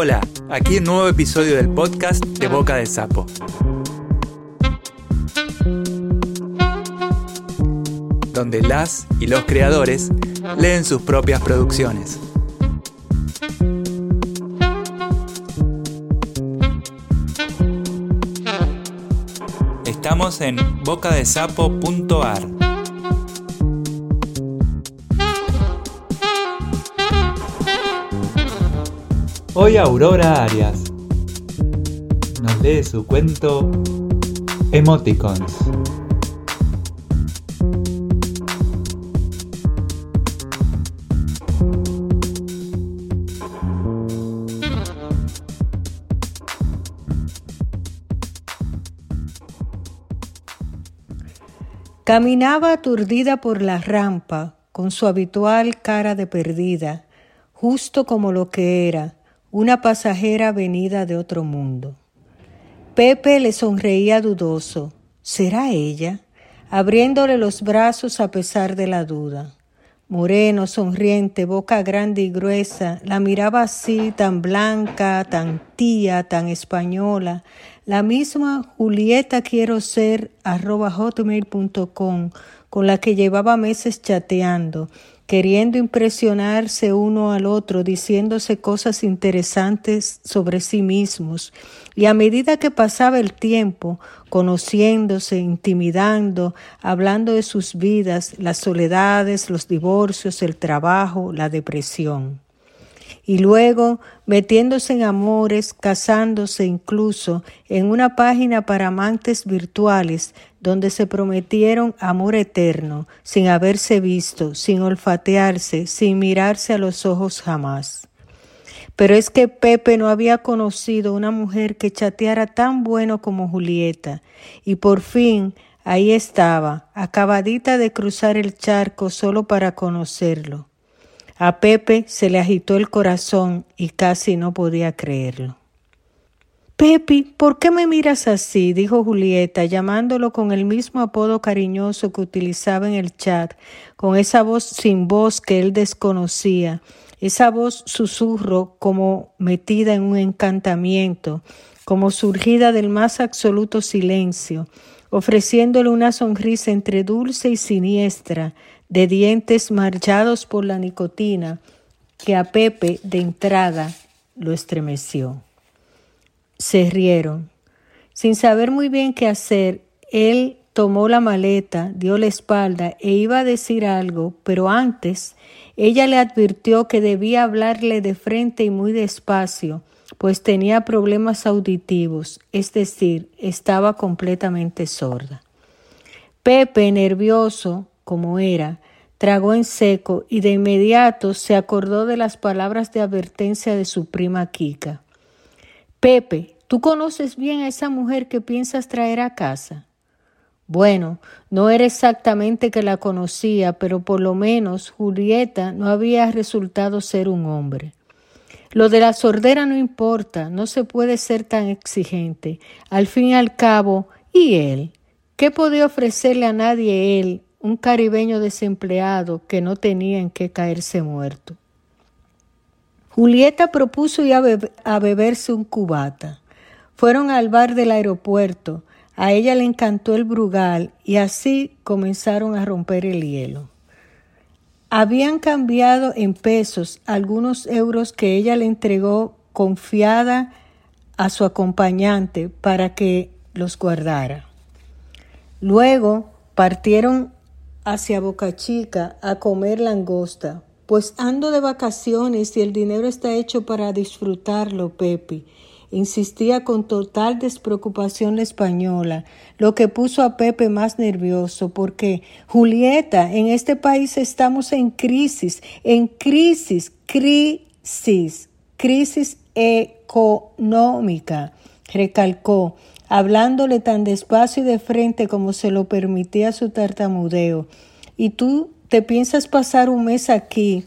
Hola, aquí un nuevo episodio del podcast de Boca de Sapo. Donde las y los creadores leen sus propias producciones. Estamos en bocadesapo.ar. Hoy Aurora Arias nos lee su cuento Emoticons. Caminaba aturdida por la rampa con su habitual cara de perdida, justo como lo que era, una pasajera venida de otro mundo. Pepe le sonreía dudoso. ¿Será ella? abriéndole los brazos a pesar de la duda. Moreno, sonriente, boca grande y gruesa, la miraba así, tan blanca, tan tía, tan española. La misma Julieta quiero ser arroba hotmail.com con la que llevaba meses chateando queriendo impresionarse uno al otro, diciéndose cosas interesantes sobre sí mismos. Y a medida que pasaba el tiempo, conociéndose, intimidando, hablando de sus vidas, las soledades, los divorcios, el trabajo, la depresión y luego metiéndose en amores, casándose incluso en una página para amantes virtuales donde se prometieron amor eterno, sin haberse visto, sin olfatearse, sin mirarse a los ojos jamás. Pero es que Pepe no había conocido una mujer que chateara tan bueno como Julieta, y por fin ahí estaba, acabadita de cruzar el charco solo para conocerlo. A Pepe se le agitó el corazón y casi no podía creerlo. Pepi, ¿por qué me miras así? dijo Julieta, llamándolo con el mismo apodo cariñoso que utilizaba en el chat, con esa voz sin voz que él desconocía, esa voz susurro como metida en un encantamiento, como surgida del más absoluto silencio, ofreciéndole una sonrisa entre dulce y siniestra, de dientes marchados por la nicotina que a Pepe de entrada lo estremeció. Se rieron. Sin saber muy bien qué hacer, él tomó la maleta, dio la espalda e iba a decir algo, pero antes ella le advirtió que debía hablarle de frente y muy despacio, pues tenía problemas auditivos, es decir, estaba completamente sorda. Pepe, nervioso, como era, tragó en seco y de inmediato se acordó de las palabras de advertencia de su prima Kika. Pepe, ¿tú conoces bien a esa mujer que piensas traer a casa? Bueno, no era exactamente que la conocía, pero por lo menos Julieta no había resultado ser un hombre. Lo de la sordera no importa, no se puede ser tan exigente. Al fin y al cabo, ¿y él? ¿Qué podía ofrecerle a nadie él, un caribeño desempleado que no tenía en qué caerse muerto? Julieta propuso ir a, beberse un cubata. Fueron al bar del aeropuerto. A ella le encantó el brugal y así comenzaron a romper el hielo. Habían cambiado en pesos algunos euros que ella le entregó confiada a su acompañante para que los guardara. Luego partieron hacia Boca Chica a comer langosta, pues ando de vacaciones y el dinero está hecho para disfrutarlo, Pepe. Insistía con total despreocupación la española, lo que puso a Pepe más nervioso, porque Julieta, en este país estamos en crisis, en crisis, crisis, crisis económica, recalcó hablándole tan despacio y de frente como se lo permitía su tartamudeo. Y tú te piensas pasar un mes aquí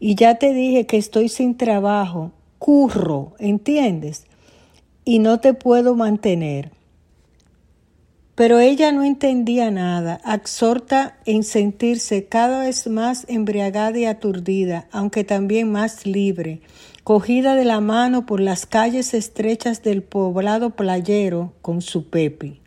y ya te dije que estoy sin trabajo, curro, ¿entiendes? Y no te puedo mantener. Pero ella no entendía nada, absorta en sentirse cada vez más embriagada y aturdida, aunque también más libre, cogida de la mano por las calles estrechas del poblado playero con su Pepi.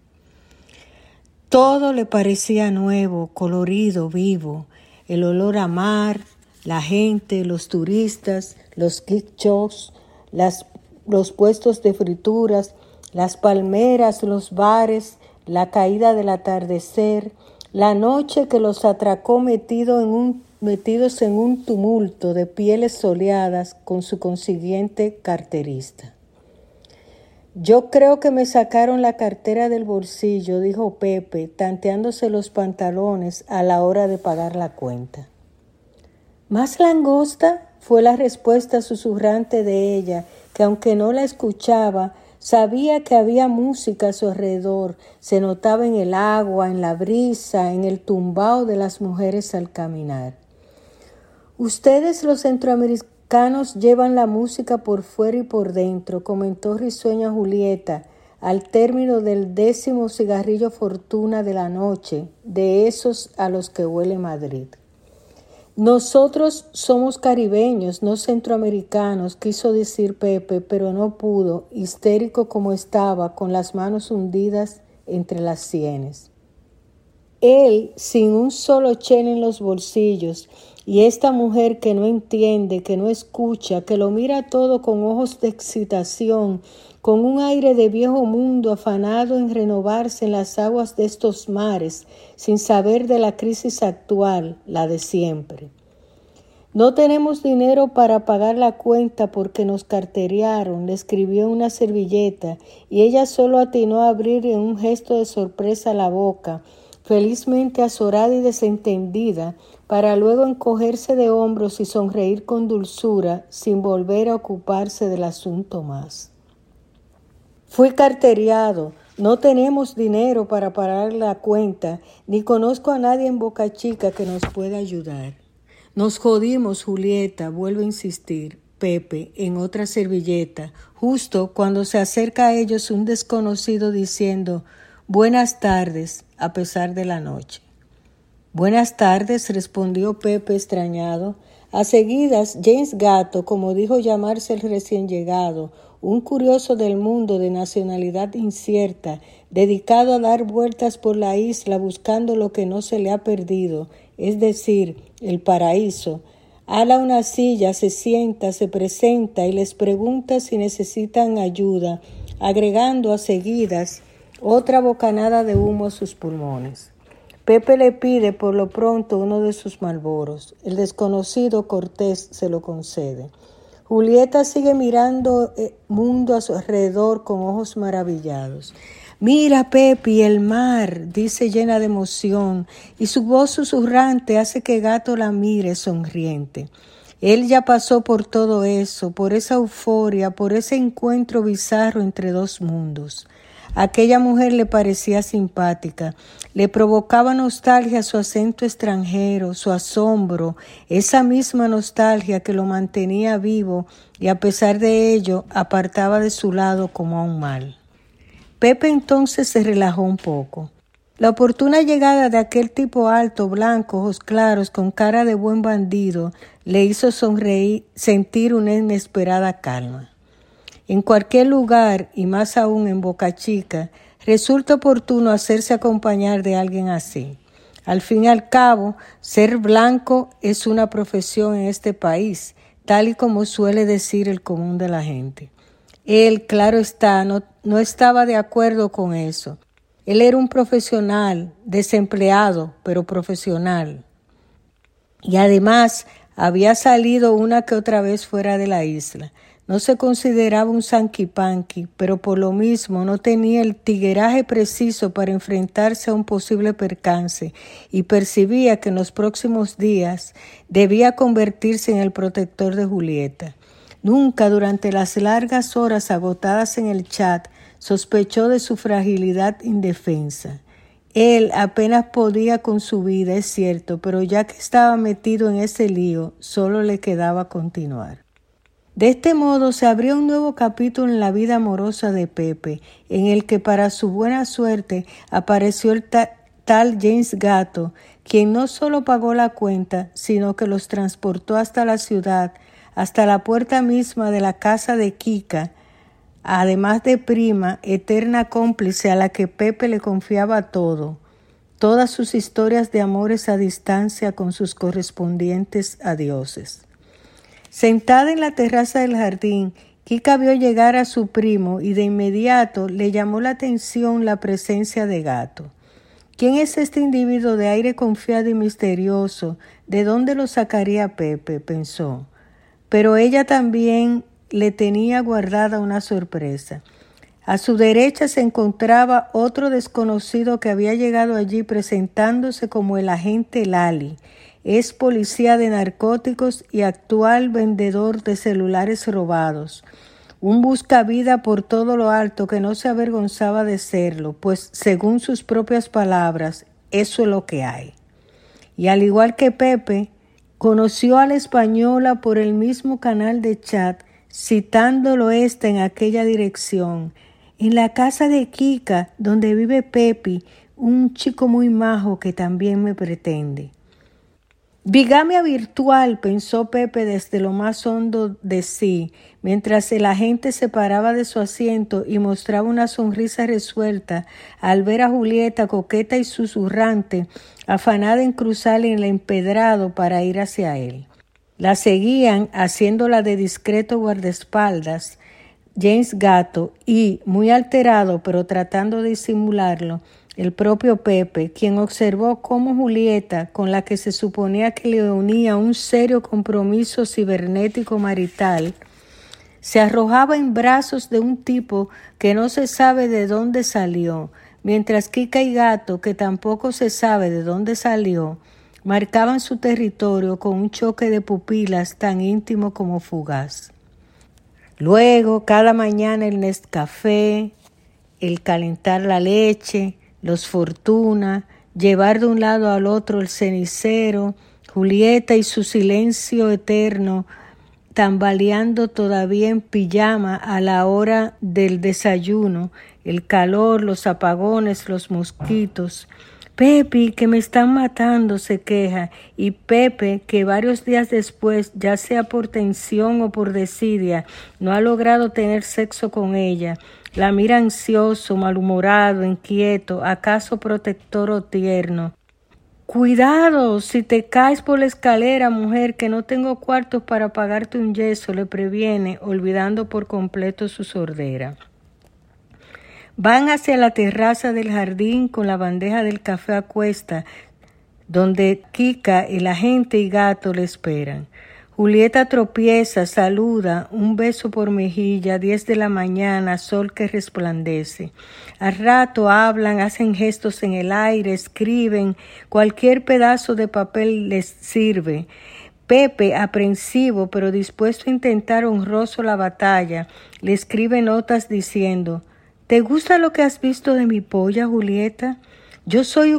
Todo le parecía nuevo, colorido, vivo, el olor a mar, la gente, los turistas, los kickchos, las, los puestos de frituras, las palmeras, los bares, la caída del atardecer, la noche que los atracó metido en un, metidos en un tumulto de pieles soleadas con su consiguiente carterista. Yo creo que me sacaron la cartera del bolsillo, dijo Pepe, tanteándose los pantalones a la hora de pagar la cuenta. ¿Más langosta? fue la respuesta susurrante de ella, que aunque no la escuchaba, sabía que había música a su alrededor, se notaba en el agua, en la brisa, en el tumbao de las mujeres al caminar. Ustedes los centroamericanos llevan la música por fuera y por dentro, comentó risueña Julieta, al término del décimo cigarrillo fortuna de la noche, de esos a los que huele Madrid. Nosotros somos caribeños, no centroamericanos, quiso decir Pepe, pero no pudo, histérico como estaba, con las manos hundidas entre las sienes. Él, sin un solo chen en los bolsillos, y esta mujer que no entiende, que no escucha, que lo mira todo con ojos de excitación, con un aire de viejo mundo afanado en renovarse en las aguas de estos mares, sin saber de la crisis actual, la de siempre. No tenemos dinero para pagar la cuenta porque nos carteriaron, le escribió una servilleta y ella solo atinó a abrir en un gesto de sorpresa la boca, felizmente azorada y desentendida, para luego encogerse de hombros y sonreír con dulzura sin volver a ocuparse del asunto más. Fui carteriado, no tenemos dinero para pagar la cuenta, ni conozco a nadie en Boca Chica que nos pueda ayudar. Nos jodimos, Julieta, vuelve a insistir. Pepe, en otra servilleta, justo cuando se acerca a ellos un desconocido diciendo Buenas tardes, a pesar de la noche. Buenas tardes, respondió Pepe extrañado. A seguidas, James Gato, como dijo llamarse el recién llegado, un curioso del mundo de nacionalidad incierta, dedicado a dar vueltas por la isla buscando lo que no se le ha perdido, es decir, el paraíso, ala una silla, se sienta, se presenta y les pregunta si necesitan ayuda, agregando a seguidas otra bocanada de humo a sus pulmones. Pepe le pide por lo pronto uno de sus malboros. El desconocido Cortés se lo concede. Julieta sigue mirando el eh, mundo a su alrededor con ojos maravillados. Mira, Pepi, el mar, dice llena de emoción, y su voz susurrante hace que Gato la mire sonriente. Él ya pasó por todo eso, por esa euforia, por ese encuentro bizarro entre dos mundos. Aquella mujer le parecía simpática, le provocaba nostalgia su acento extranjero, su asombro, esa misma nostalgia que lo mantenía vivo y a pesar de ello apartaba de su lado como a un mal. Pepe entonces se relajó un poco. La oportuna llegada de aquel tipo alto, blanco, ojos claros, con cara de buen bandido, le hizo sonreír, sentir una inesperada calma. En cualquier lugar, y más aún en Boca Chica, resulta oportuno hacerse acompañar de alguien así. Al fin y al cabo, ser blanco es una profesión en este país, tal y como suele decir el común de la gente. Él, claro está, no, no estaba de acuerdo con eso. Él era un profesional, desempleado, pero profesional. Y además había salido una que otra vez fuera de la isla. No se consideraba un sanquipanqui, pero por lo mismo no tenía el tigueraje preciso para enfrentarse a un posible percance y percibía que en los próximos días debía convertirse en el protector de Julieta. Nunca durante las largas horas agotadas en el chat sospechó de su fragilidad indefensa. Él apenas podía con su vida, es cierto, pero ya que estaba metido en ese lío, solo le quedaba continuar. De este modo se abrió un nuevo capítulo en la vida amorosa de Pepe, en el que para su buena suerte apareció el tal James Gato, quien no solo pagó la cuenta, sino que los transportó hasta la ciudad, hasta la puerta misma de la casa de Kika, además de prima, eterna cómplice a la que Pepe le confiaba todo, todas sus historias de amores a distancia con sus correspondientes adioses. Sentada en la terraza del jardín, Kika vio llegar a su primo y de inmediato le llamó la atención la presencia de gato. ¿Quién es este individuo de aire confiado y misterioso? ¿De dónde lo sacaría Pepe? pensó. Pero ella también le tenía guardada una sorpresa. A su derecha se encontraba otro desconocido que había llegado allí presentándose como el agente Lali, es policía de narcóticos y actual vendedor de celulares robados. Un buscavida por todo lo alto que no se avergonzaba de serlo, pues según sus propias palabras, eso es lo que hay. Y al igual que Pepe, conoció a la española por el mismo canal de chat, citándolo ésta en aquella dirección. En la casa de Kika, donde vive Pepe, un chico muy majo que también me pretende. Bigamia virtual, pensó Pepe desde lo más hondo de sí, mientras el agente se paraba de su asiento y mostraba una sonrisa resuelta al ver a Julieta coqueta y susurrante, afanada en cruzar el empedrado para ir hacia él. La seguían, haciéndola de discreto guardaespaldas, James Gato y, muy alterado pero tratando de disimularlo, el propio Pepe, quien observó cómo Julieta, con la que se suponía que le unía un serio compromiso cibernético marital, se arrojaba en brazos de un tipo que no se sabe de dónde salió, mientras Kika y Gato, que tampoco se sabe de dónde salió, marcaban su territorio con un choque de pupilas tan íntimo como fugaz. Luego, cada mañana el Nescafé, el calentar la leche, los Fortuna, llevar de un lado al otro el cenicero, Julieta y su silencio eterno, tambaleando todavía en pijama a la hora del desayuno, el calor, los apagones, los mosquitos. Pepe, que me están matando, se queja, y Pepe, que varios días después, ya sea por tensión o por desidia, no ha logrado tener sexo con ella, la mira ansioso, malhumorado, inquieto, acaso protector o tierno. Cuidado, si te caes por la escalera, mujer, que no tengo cuartos para pagarte un yeso, le previene, olvidando por completo su sordera. Van hacia la terraza del jardín con la bandeja del café a cuesta, donde Kika, el agente y gato le esperan. Julieta tropieza, saluda, un beso por mejilla, diez de la mañana, sol que resplandece. Al rato hablan, hacen gestos en el aire, escriben, cualquier pedazo de papel les sirve. Pepe, aprensivo pero dispuesto a intentar honroso la batalla, le escribe notas diciendo ¿Te gusta lo que has visto de mi polla, Julieta? Yo soy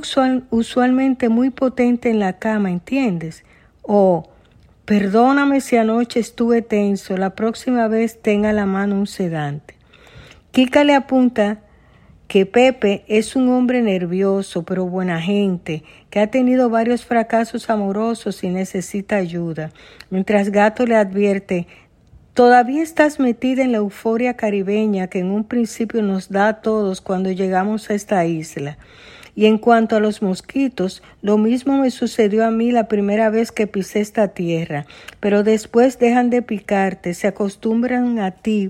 usualmente muy potente en la cama, ¿entiendes? O Perdóname si anoche estuve tenso, la próxima vez tenga la mano un sedante. Kika le apunta que Pepe es un hombre nervioso pero buena gente, que ha tenido varios fracasos amorosos y necesita ayuda, mientras Gato le advierte Todavía estás metida en la euforia caribeña que en un principio nos da a todos cuando llegamos a esta isla. Y en cuanto a los mosquitos, lo mismo me sucedió a mí la primera vez que pisé esta tierra, pero después dejan de picarte, se acostumbran a ti,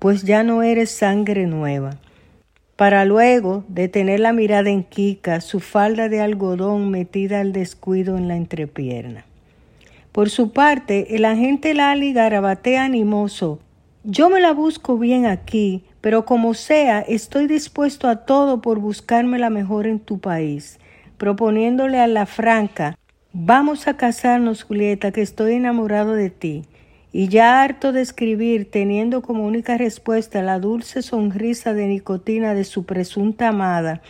pues ya no eres sangre nueva. Para luego detener la mirada en Kika, su falda de algodón metida al descuido en la entrepierna. Por su parte, el agente Lali garabatea animoso. Yo me la busco bien aquí, pero como sea, estoy dispuesto a todo por buscarme la mejor en tu país, proponiéndole a la franca, vamos a casarnos, Julieta, que estoy enamorado de ti. Y ya harto de escribir, teniendo como única respuesta la dulce sonrisa de nicotina de su presunta amada,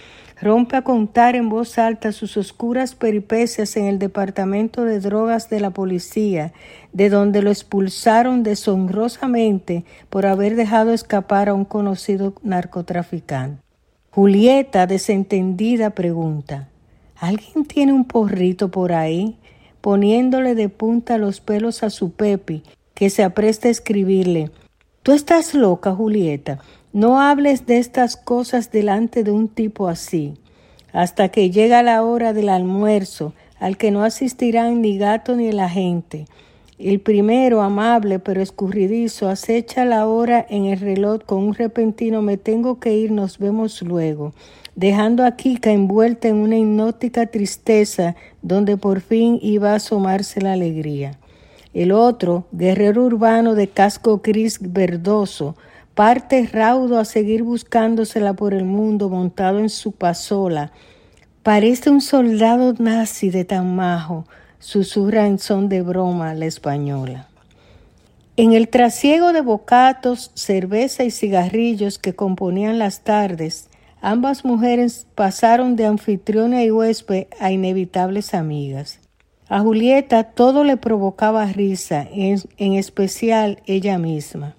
rompe a contar en voz alta sus oscuras peripecias en el departamento de drogas de la policía, de donde lo expulsaron deshonrosamente por haber dejado escapar a un conocido narcotraficante. Julieta, desentendida, pregunta ¿Alguien tiene un porrito por ahí? poniéndole de punta los pelos a su Pepi, que se apresta a escribirle Tú estás loca, Julieta. No hables de estas cosas delante de un tipo así, hasta que llega la hora del almuerzo, al que no asistirán ni gato ni la gente. El primero, amable pero escurridizo, acecha la hora en el reloj con un repentino me tengo que ir, nos vemos luego, dejando a Kika envuelta en una hipnótica tristeza donde por fin iba a asomarse la alegría. El otro, guerrero urbano de casco gris verdoso, parte raudo a seguir buscándosela por el mundo montado en su pasola. Parece un soldado nazi de tan majo, susurra en son de broma la española. En el trasiego de bocatos, cerveza y cigarrillos que componían las tardes, ambas mujeres pasaron de anfitriona y huésped a inevitables amigas. A Julieta todo le provocaba risa, en, en especial ella misma.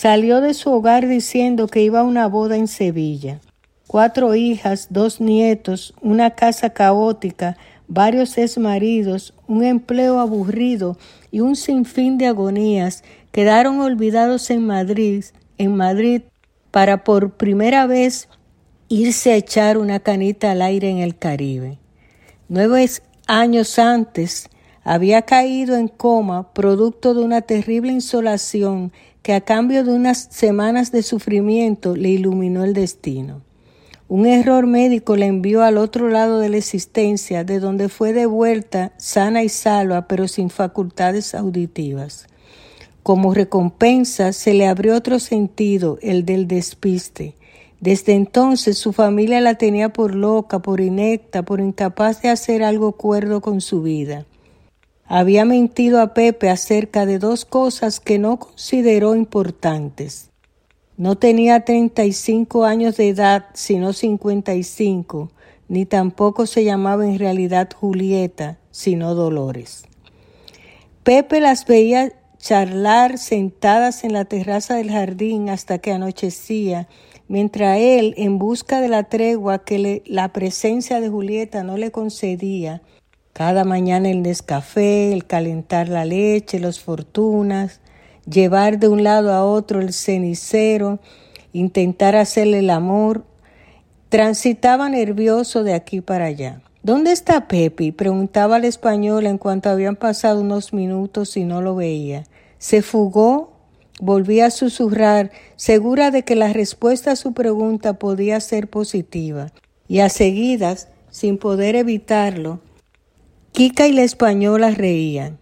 Salió de su hogar diciendo que iba a una boda en Sevilla. Cuatro hijas, dos nietos, una casa caótica, varios exmaridos, un empleo aburrido y un sinfín de agonías quedaron olvidados en Madrid, en Madrid, para por primera vez irse a echar una canita al aire en el Caribe. Nueve años antes había caído en coma producto de una terrible insolación que a cambio de unas semanas de sufrimiento le iluminó el destino. Un error médico la envió al otro lado de la existencia, de donde fue devuelta sana y salva, pero sin facultades auditivas. Como recompensa se le abrió otro sentido, el del despiste. Desde entonces su familia la tenía por loca, por inecta, por incapaz de hacer algo cuerdo con su vida. Había mentido a Pepe acerca de dos cosas que no consideró importantes. No tenía 35 años de edad, sino 55, ni tampoco se llamaba en realidad Julieta, sino Dolores. Pepe las veía charlar sentadas en la terraza del jardín hasta que anochecía, mientras él, en busca de la tregua que la presencia de Julieta no le concedía, cada mañana el descafé, el calentar la leche, los fortunas, llevar de un lado a otro el cenicero, intentar hacerle el amor. Transitaba nervioso de aquí para allá. ¿Dónde está Pepi? preguntaba al español en cuanto habían pasado unos minutos y no lo veía. ¿Se fugó? Volvía a susurrar, segura de que la respuesta a su pregunta podía ser positiva. Y a seguidas, sin poder evitarlo, Kika y la española reían.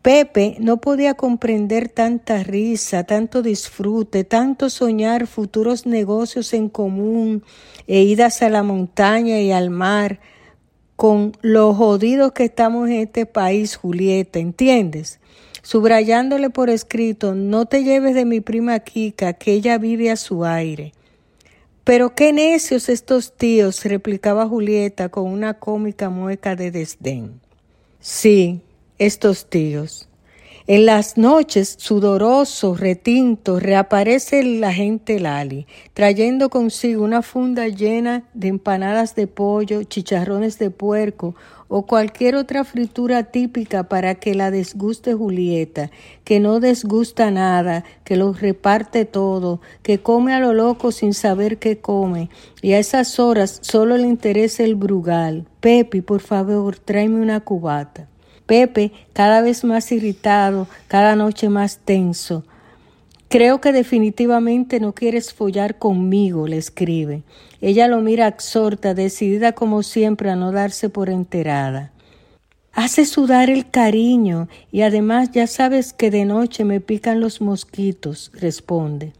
Pepe no podía comprender tanta risa, tanto disfrute, tanto soñar futuros negocios en común e idas a la montaña y al mar, con lo jodidos que estamos en este país, Julieta, ¿entiendes? Subrayándole por escrito, no te lleves de mi prima Kika, que ella vive a su aire. Pero qué necios estos tíos, replicaba Julieta con una cómica mueca de desdén. Sí, estos tíos. En las noches, sudoroso, retinto, reaparece la gente Lali, trayendo consigo una funda llena de empanadas de pollo, chicharrones de puerco o cualquier otra fritura típica para que la desguste Julieta, que no desgusta nada, que lo reparte todo, que come a lo loco sin saber qué come, y a esas horas solo le interesa el brugal. Pepi, por favor, tráeme una cubata. Pepe, cada vez más irritado, cada noche más tenso. Creo que definitivamente no quieres follar conmigo, le escribe. Ella lo mira absorta, decidida como siempre a no darse por enterada. Hace sudar el cariño y además ya sabes que de noche me pican los mosquitos, responde.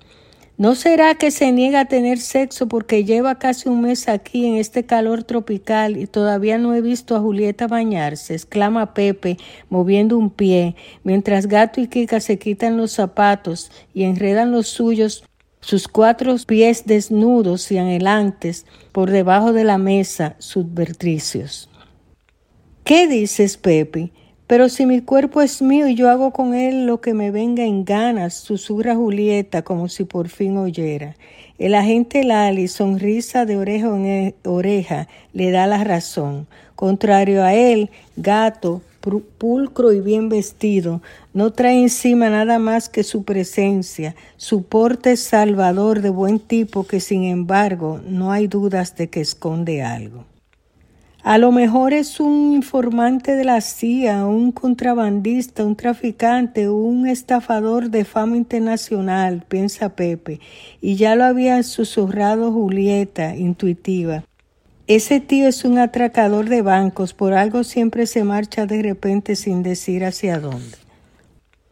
¿No será que se niega a tener sexo porque lleva casi un mes aquí en este calor tropical y todavía no he visto a Julieta bañarse? exclama Pepe, moviendo un pie, mientras Gato y Kika se quitan los zapatos y enredan los suyos sus cuatro pies desnudos y anhelantes por debajo de la mesa subverticios. ¿Qué dices, Pepe? Pero si mi cuerpo es mío y yo hago con él lo que me venga en ganas, susurra Julieta como si por fin oyera. El agente Lali, sonrisa de oreja en e, oreja, le da la razón. Contrario a él, gato, pulcro y bien vestido, no trae encima nada más que su presencia, su porte salvador de buen tipo que sin embargo no hay dudas de que esconde algo. A lo mejor es un informante de la CIA, un contrabandista, un traficante, un estafador de fama internacional, piensa Pepe, y ya lo había susurrado Julieta, intuitiva. Ese tío es un atracador de bancos, por algo siempre se marcha de repente sin decir hacia dónde.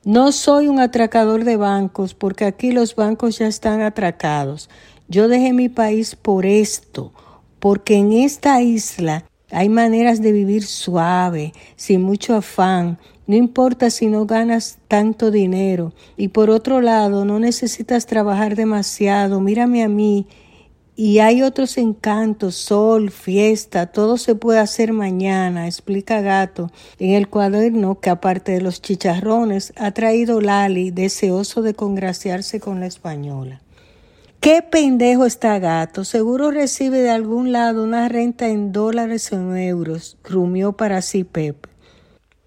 No soy un atracador de bancos porque aquí los bancos ya están atracados. Yo dejé mi país por esto, porque en esta isla hay maneras de vivir suave, sin mucho afán, no importa si no ganas tanto dinero. Y por otro lado, no necesitas trabajar demasiado. Mírame a mí, y hay otros encantos, sol, fiesta, todo se puede hacer mañana, explica Gato en el cuaderno que aparte de los chicharrones ha traído Lali deseoso de congraciarse con la española. Qué pendejo está Gato, seguro recibe de algún lado una renta en dólares o en euros, rumió para sí Pepe.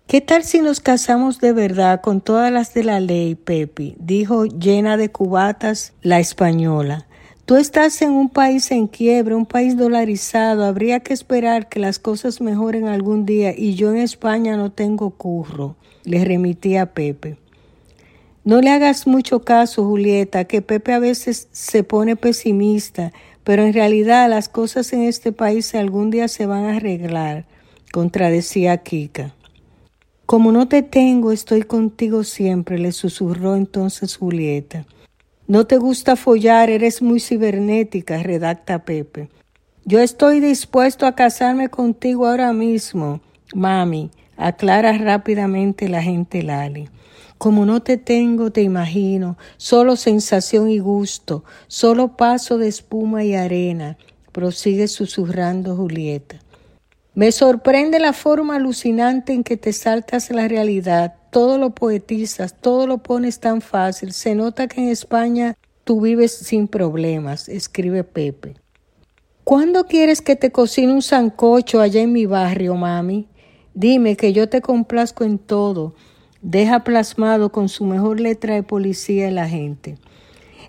¿Qué tal si nos casamos de verdad con todas las de la ley, Pepe? dijo llena de cubatas la española. Tú estás en un país en quiebra, un país dolarizado, habría que esperar que las cosas mejoren algún día y yo en España no tengo curro, le remití a Pepe. No le hagas mucho caso, Julieta, que Pepe a veces se pone pesimista, pero en realidad las cosas en este país algún día se van a arreglar, contradecía Kika. Como no te tengo, estoy contigo siempre, le susurró entonces Julieta. No te gusta follar, eres muy cibernética, redacta Pepe. Yo estoy dispuesto a casarme contigo ahora mismo, mami, aclara rápidamente la gente Lali. Como no te tengo, te imagino, solo sensación y gusto, solo paso de espuma y arena, prosigue susurrando Julieta. Me sorprende la forma alucinante en que te saltas la realidad, todo lo poetizas, todo lo pones tan fácil. Se nota que en España tú vives sin problemas, escribe Pepe. ¿Cuándo quieres que te cocine un sancocho allá en mi barrio, mami? Dime que yo te complazco en todo. Deja plasmado con su mejor letra de policía la gente.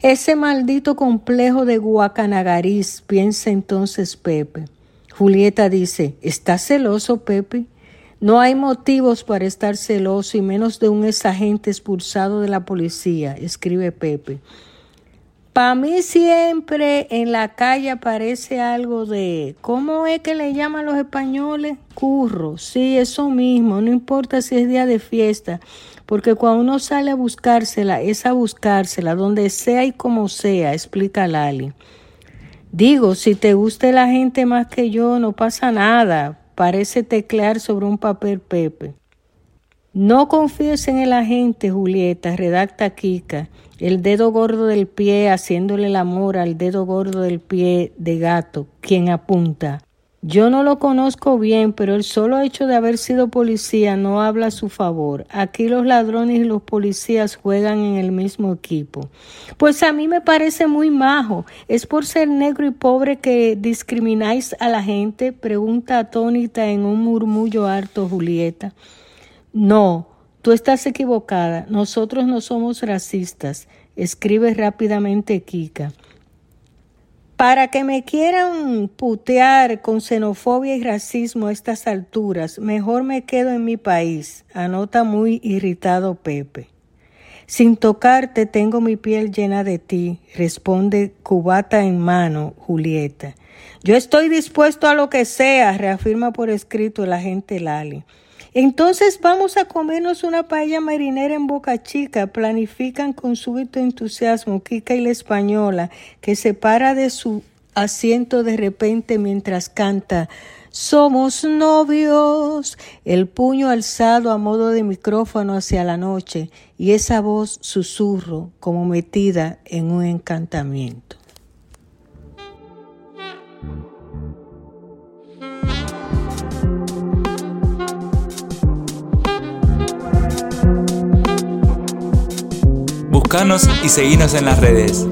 Ese maldito complejo de Guacanagariz, piensa entonces Pepe. Julieta dice, ¿estás celoso, Pepe? No hay motivos para estar celoso y menos de un exagente expulsado de la policía, escribe Pepe. Para mí siempre en la calle aparece algo de, ¿cómo es que le llaman los españoles? Curro, sí, eso mismo, no importa si es día de fiesta, porque cuando uno sale a buscársela, es a buscársela, donde sea y como sea, explica Lali. Digo, si te guste la gente más que yo, no pasa nada. Parece teclear sobre un papel Pepe. No confíes en el agente, Julieta, redacta Kika, el dedo gordo del pie haciéndole el amor al dedo gordo del pie de gato, quien apunta. Yo no lo conozco bien, pero el solo hecho de haber sido policía no habla a su favor. Aquí los ladrones y los policías juegan en el mismo equipo. Pues a mí me parece muy majo. ¿Es por ser negro y pobre que discrimináis a la gente? pregunta atónita en un murmullo harto Julieta. No, tú estás equivocada. Nosotros no somos racistas. Escribe rápidamente Kika. Para que me quieran putear con xenofobia y racismo a estas alturas, mejor me quedo en mi país, anota muy irritado Pepe. Sin tocarte tengo mi piel llena de ti, responde cubata en mano Julieta. Yo estoy dispuesto a lo que sea, reafirma por escrito el agente Lali. Entonces vamos a comernos una paella marinera en Boca Chica, planifican con súbito entusiasmo Kika y la española, que se para de su asiento de repente mientras canta somos novios, el puño alzado a modo de micrófono hacia la noche y esa voz susurro como metida en un encantamiento. Buscanos y seguinos en las redes.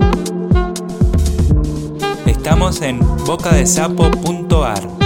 Estamos en bocadesapo.ar.